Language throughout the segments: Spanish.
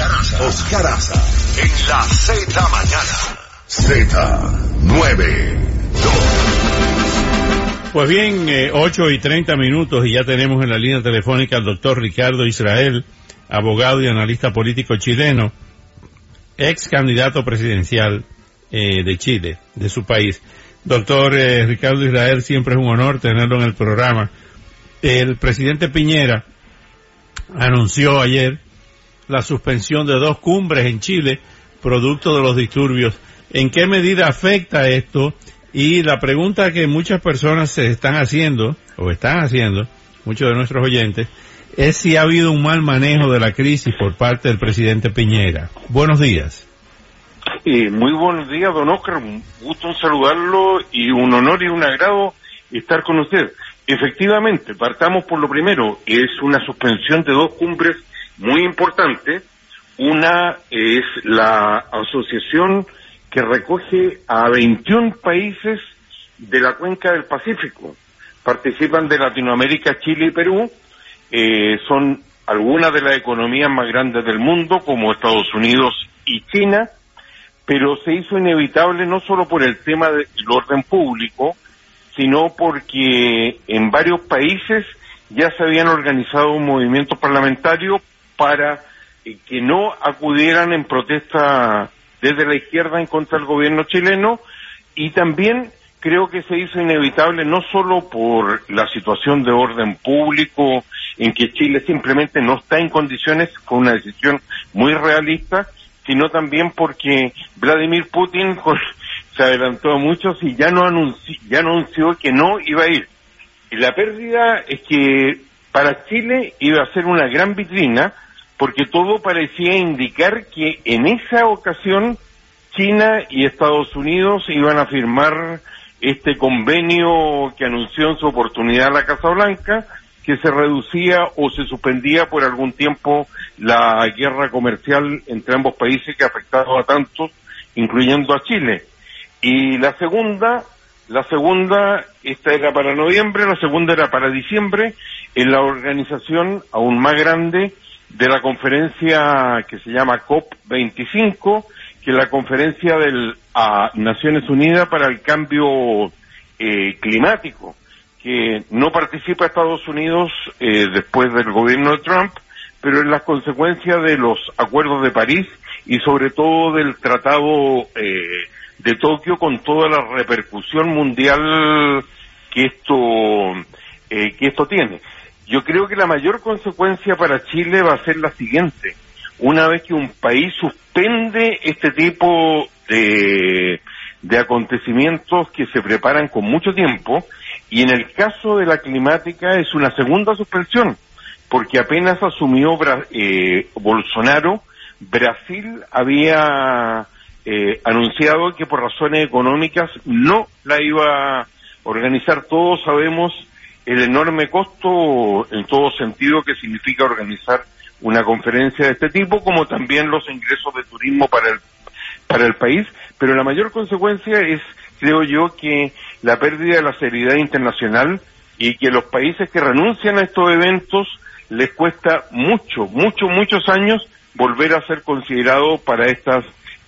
Oscar Aza. En la Z mañana. Z92. Pues bien, eh, 8 y 30 minutos y ya tenemos en la línea telefónica al doctor Ricardo Israel, abogado y analista político chileno, ex candidato presidencial eh, de Chile, de su país. Doctor eh, Ricardo Israel, siempre es un honor tenerlo en el programa. El presidente Piñera anunció ayer la suspensión de dos cumbres en Chile, producto de los disturbios. ¿En qué medida afecta esto? Y la pregunta que muchas personas se están haciendo, o están haciendo, muchos de nuestros oyentes, es si ha habido un mal manejo de la crisis por parte del presidente Piñera. Buenos días. Muy buenos días, don Oscar. Un gusto en saludarlo y un honor y un agrado estar con usted. Efectivamente, partamos por lo primero. Es una suspensión de dos cumbres muy importante. Una es la asociación que recoge a 21 países de la cuenca del Pacífico. Participan de Latinoamérica, Chile y Perú. Eh, son algunas de las economías más grandes del mundo, como Estados Unidos y China, pero se hizo inevitable no solo por el tema del orden público, sino porque en varios países ya se habían organizado un movimiento parlamentario para eh, que no acudieran en protesta desde la izquierda en contra del gobierno chileno y también creo que se hizo inevitable no solo por la situación de orden público en que Chile simplemente no está en condiciones con una decisión muy realista, sino también porque Vladimir Putin se adelantó a muchos y ya no anunció, ya anunció que no iba a ir. La pérdida es que para Chile iba a ser una gran vitrina porque todo parecía indicar que en esa ocasión China y Estados Unidos iban a firmar este convenio que anunció en su oportunidad la Casa Blanca, que se reducía o se suspendía por algún tiempo la guerra comercial entre ambos países que ha afectado a tantos, incluyendo a Chile. Y la segunda, la segunda, esta era para noviembre, la segunda era para diciembre, en la organización aún más grande de la conferencia que se llama COP25, que es la conferencia de Naciones Unidas para el Cambio eh, Climático, que no participa Estados Unidos eh, después del gobierno de Trump, pero en las consecuencias de los acuerdos de París y sobre todo del Tratado eh, de Tokio con toda la repercusión mundial que esto que esto tiene. Yo creo que la mayor consecuencia para Chile va a ser la siguiente. Una vez que un país suspende este tipo de, acontecimientos que se preparan con mucho tiempo, y en el caso de la climática es una segunda suspensión, porque apenas asumió eh, Bolsonaro, Brasil había eh, anunciado que por razones económicas no la iba a organizar. Todos sabemos el enorme costo en todo sentido que significa organizar una conferencia de este tipo, como también los ingresos de turismo para el, para el país, pero la mayor consecuencia es, creo yo, que la pérdida de la seriedad internacional y que los países que renuncian a estos eventos les cuesta mucho, mucho, muchos años volver a ser considerados para estas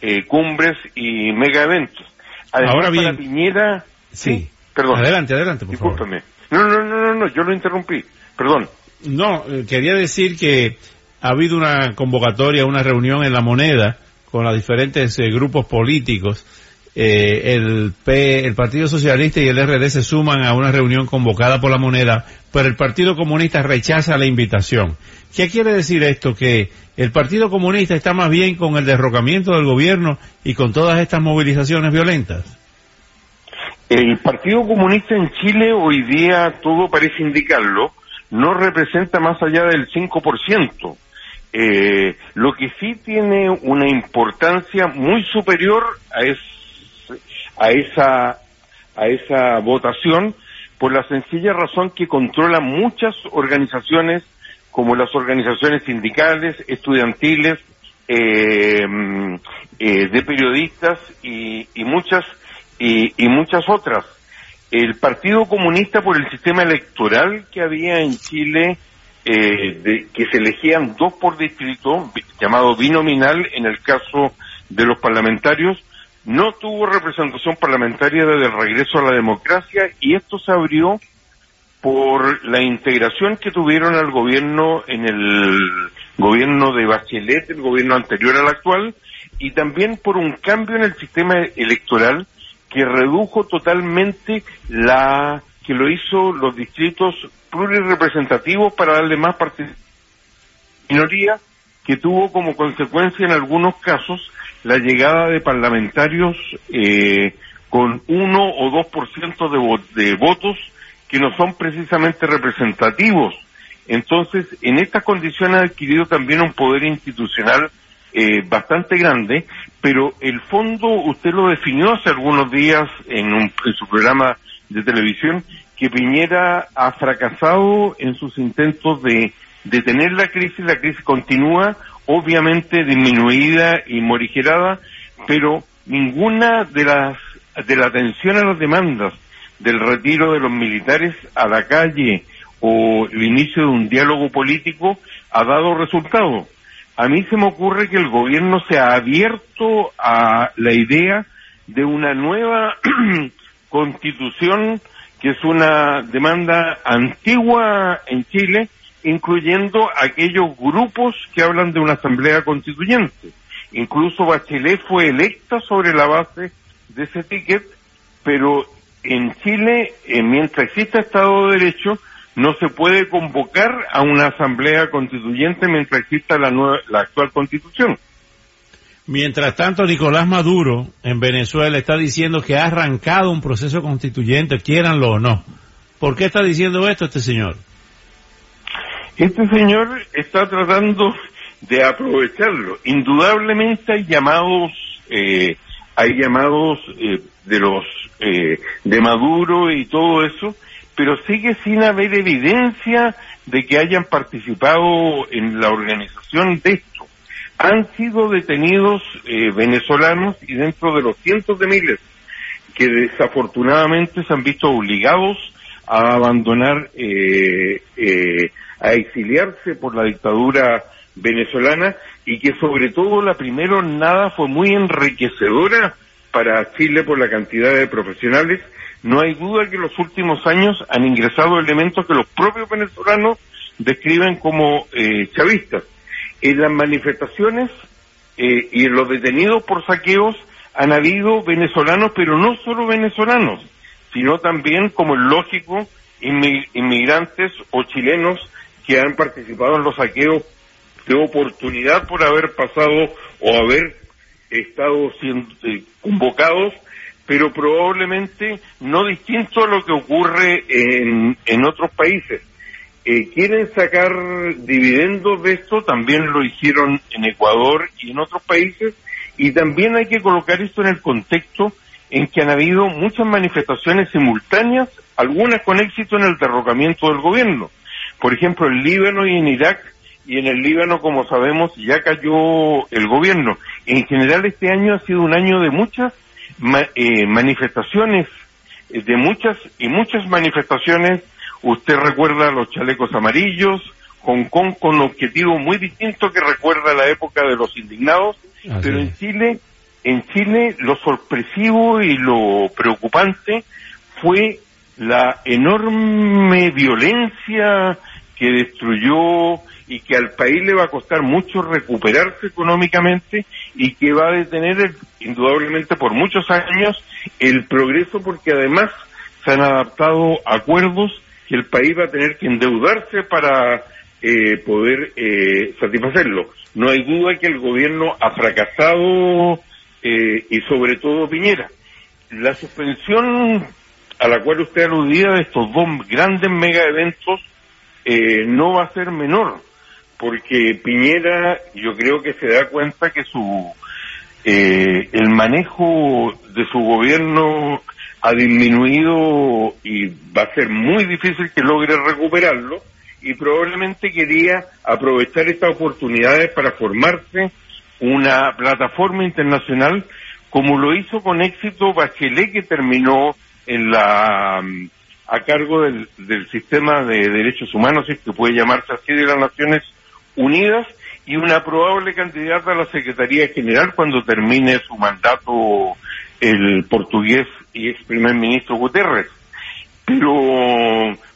eh, cumbres y mega eventos. Ahora bien, para Piñera, sí, perdón. Adelante, adelante, por. No, no, no, no, no, yo lo interrumpí. Perdón. No, eh, quería decir que ha habido una convocatoria, una reunión en La Moneda con los diferentes eh, grupos políticos. Eh, el, P, el Partido Socialista y el RD se suman a una reunión convocada por La Moneda, pero el Partido Comunista rechaza la invitación. ¿Qué quiere decir esto? Que el Partido Comunista está más bien con el derrocamiento del gobierno y con todas estas movilizaciones violentas. El Partido Comunista en Chile hoy día, todo parece indicarlo, no representa más allá del 5%. Eh, lo que sí tiene una importancia muy superior a, a esa a esa votación por la sencilla razón que controla muchas organizaciones como las organizaciones sindicales, estudiantiles, eh, eh, de periodistas y, muchas y, muchas otras. El Partido Comunista por el sistema electoral que había en Chile, eh, que se elegían dos por distrito, llamado binominal en el caso de los parlamentarios, no tuvo representación parlamentaria desde el regreso a la democracia y esto se abrió por la integración que tuvieron al gobierno en el gobierno de Bachelet, el gobierno anterior al actual, y también por un cambio en el sistema electoral que redujo totalmente la que lo hizo los distritos plurirepresentativos para darle más participación minoría que tuvo como consecuencia en algunos casos la llegada de parlamentarios eh, con uno o dos por ciento de votos que no son precisamente representativos. Entonces, en estas condiciones ha adquirido también un poder institucional eh, bastante grande, pero el fondo usted lo definió hace algunos días en, un, en su programa de televisión, que Piñera ha fracasado en sus intentos de detener la crisis, la crisis continúa, obviamente disminuida y morigerada, pero ninguna de las de la atención a las demandas del retiro de los militares a la calle o el inicio de un diálogo político ha dado resultado. A mí se me ocurre que el gobierno se ha abierto a la idea de una nueva constitución que es una demanda antigua en Chile, incluyendo aquellos grupos que hablan de una asamblea constituyente. Incluso Bachelet fue electa sobre la base de ese ticket, pero en Chile, eh, mientras exista Estado de Derecho, no se puede convocar a una asamblea constituyente mientras exista la, nueva, la actual constitución. Mientras tanto, Nicolás Maduro en Venezuela está diciendo que ha arrancado un proceso constituyente, quieranlo o no. ¿Por qué está diciendo esto este señor? Este señor está tratando de aprovecharlo. Indudablemente hay llamados, eh, hay llamados eh, de los eh, de Maduro y todo eso, pero sigue sin haber evidencia de que hayan participado en la organización de esto. Han sido detenidos eh, venezolanos y dentro de los cientos de miles que desafortunadamente se han visto obligados a abandonar, eh, a exiliarse por la dictadura venezolana y que sobre todo la primera nada fue muy enriquecedora para Chile por la cantidad de profesionales. No hay duda que en los últimos años han ingresado elementos que los propios venezolanos describen como eh, chavistas. En las manifestaciones eh, y en los detenidos por saqueos han habido venezolanos, pero no solo venezolanos, sino también, como es lógico, inmigrantes o chilenos que han participado en los saqueos de oportunidad por haber pasado o haber estado siendo eh, convocados, pero probablemente no distinto a lo que ocurre en, en otros países. Eh, quieren sacar dividendos de esto, también lo hicieron en Ecuador y en otros países, y también hay que colocar esto en el contexto en que han habido muchas manifestaciones simultáneas, algunas con éxito en el derrocamiento del gobierno. Por ejemplo, en Líbano y en Irak y en el Líbano, como sabemos, ya cayó el gobierno. En general, este año ha sido un año de muchas eh, manifestaciones, eh, de muchas y muchas manifestaciones. Usted recuerda los chalecos amarillos, Hong Kong con un objetivo muy distinto que recuerda la época de los indignados, pero en Chile, en Chile lo sorpresivo y lo preocupante fue la enorme violencia que destruyó y que al país le va a costar mucho recuperarse económicamente y que va a detener indudablemente por muchos años el progreso porque además se han adaptado acuerdos que el país va a tener que endeudarse para eh, poder eh, satisfacerlo. No hay duda que el gobierno ha fracasado eh, y sobre todo Piñera. La suspensión a la cual usted aludía de estos dos grandes mega eventos no va a ser menor porque Piñera yo creo que se da cuenta que su eh, el manejo de su gobierno ha disminuido y va a ser muy difícil que logre recuperarlo y probablemente quería aprovechar estas oportunidades para formarse una plataforma internacional como lo hizo con éxito Bachelet que terminó en la a cargo del, del sistema de derechos humanos, es que puede llamarse así de las Naciones Unidas, y una probable candidata a la Secretaría General cuando termine su mandato el portugués y ex primer ministro Guterres. Pero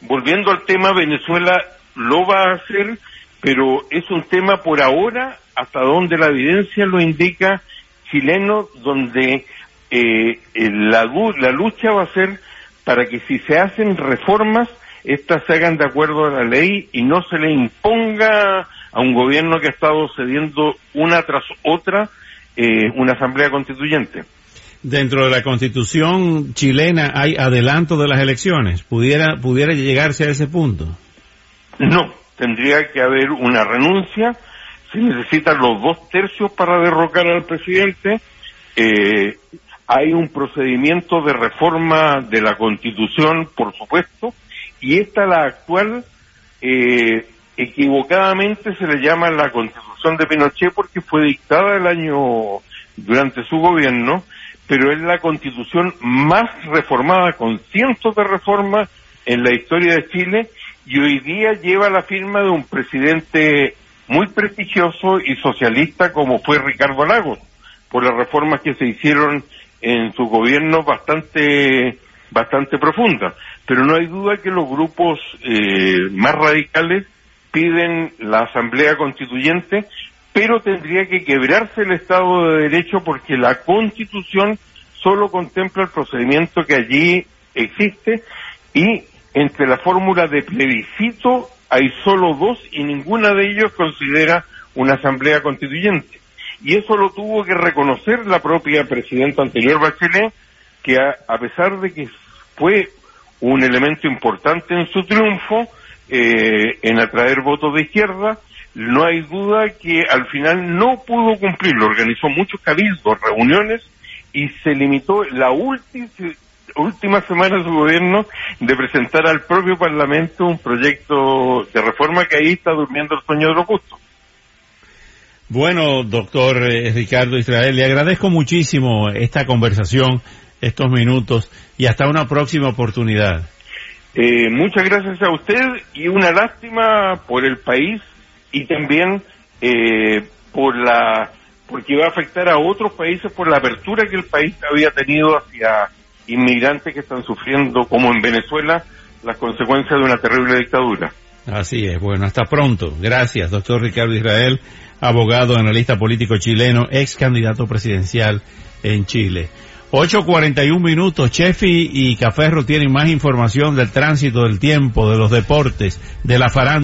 volviendo al tema, Venezuela lo va a hacer, pero es un tema por ahora, hasta donde la evidencia lo indica, chileno, donde eh, la, la lucha va a ser para que si se hacen reformas, estas se hagan de acuerdo a la ley y no se le imponga a un gobierno que ha estado cediendo una tras otra eh, una asamblea constituyente. Dentro de la constitución chilena hay adelanto de las elecciones. ¿Pudiera, pudiera llegarse a ese punto? No, tendría que haber una renuncia. Se necesitan los dos tercios para derrocar al presidente. Eh, hay un procedimiento de reforma de la constitución, por supuesto, y esta la actual eh, equivocadamente se le llama la constitución de Pinochet porque fue dictada el año durante su gobierno, pero es la constitución más reformada con cientos de reformas en la historia de Chile y hoy día lleva la firma de un presidente muy prestigioso y socialista como fue Ricardo Lagos, por las reformas que se hicieron en su gobierno bastante bastante profundas. Pero no hay duda que los grupos eh, más radicales piden la Asamblea Constituyente, pero tendría que quebrarse el Estado de Derecho porque la Constitución solo contempla el procedimiento que allí existe y entre la fórmula de plebiscito hay solo dos y ninguna de ellos considera una Asamblea Constituyente. Y eso lo tuvo que reconocer la propia presidenta anterior Bachelet, que a, pesar de que fue un elemento importante en su triunfo, eh, en atraer votos de izquierda, no hay duda que al final no pudo cumplirlo. Organizó muchos cabildos, reuniones y se limitó la última última semana de su gobierno de presentar al propio Parlamento un proyecto de reforma que ahí está durmiendo el sueño de los justos. Bueno, doctor eh, Ricardo Israel, le agradezco muchísimo esta conversación, estos minutos y hasta una próxima oportunidad. Eh, muchas gracias a usted y una lástima por el país y también eh, por la porque va a afectar a otros países por la apertura que el país había tenido hacia inmigrantes que están sufriendo, como en Venezuela, las consecuencias de una terrible dictadura. Así es. Bueno, hasta pronto. Gracias, doctor Ricardo Israel abogado, analista político chileno, ex candidato presidencial en Chile. 8.41 minutos, Chefi y Caferro tienen más información del tránsito, del tiempo, de los deportes, de la farándula.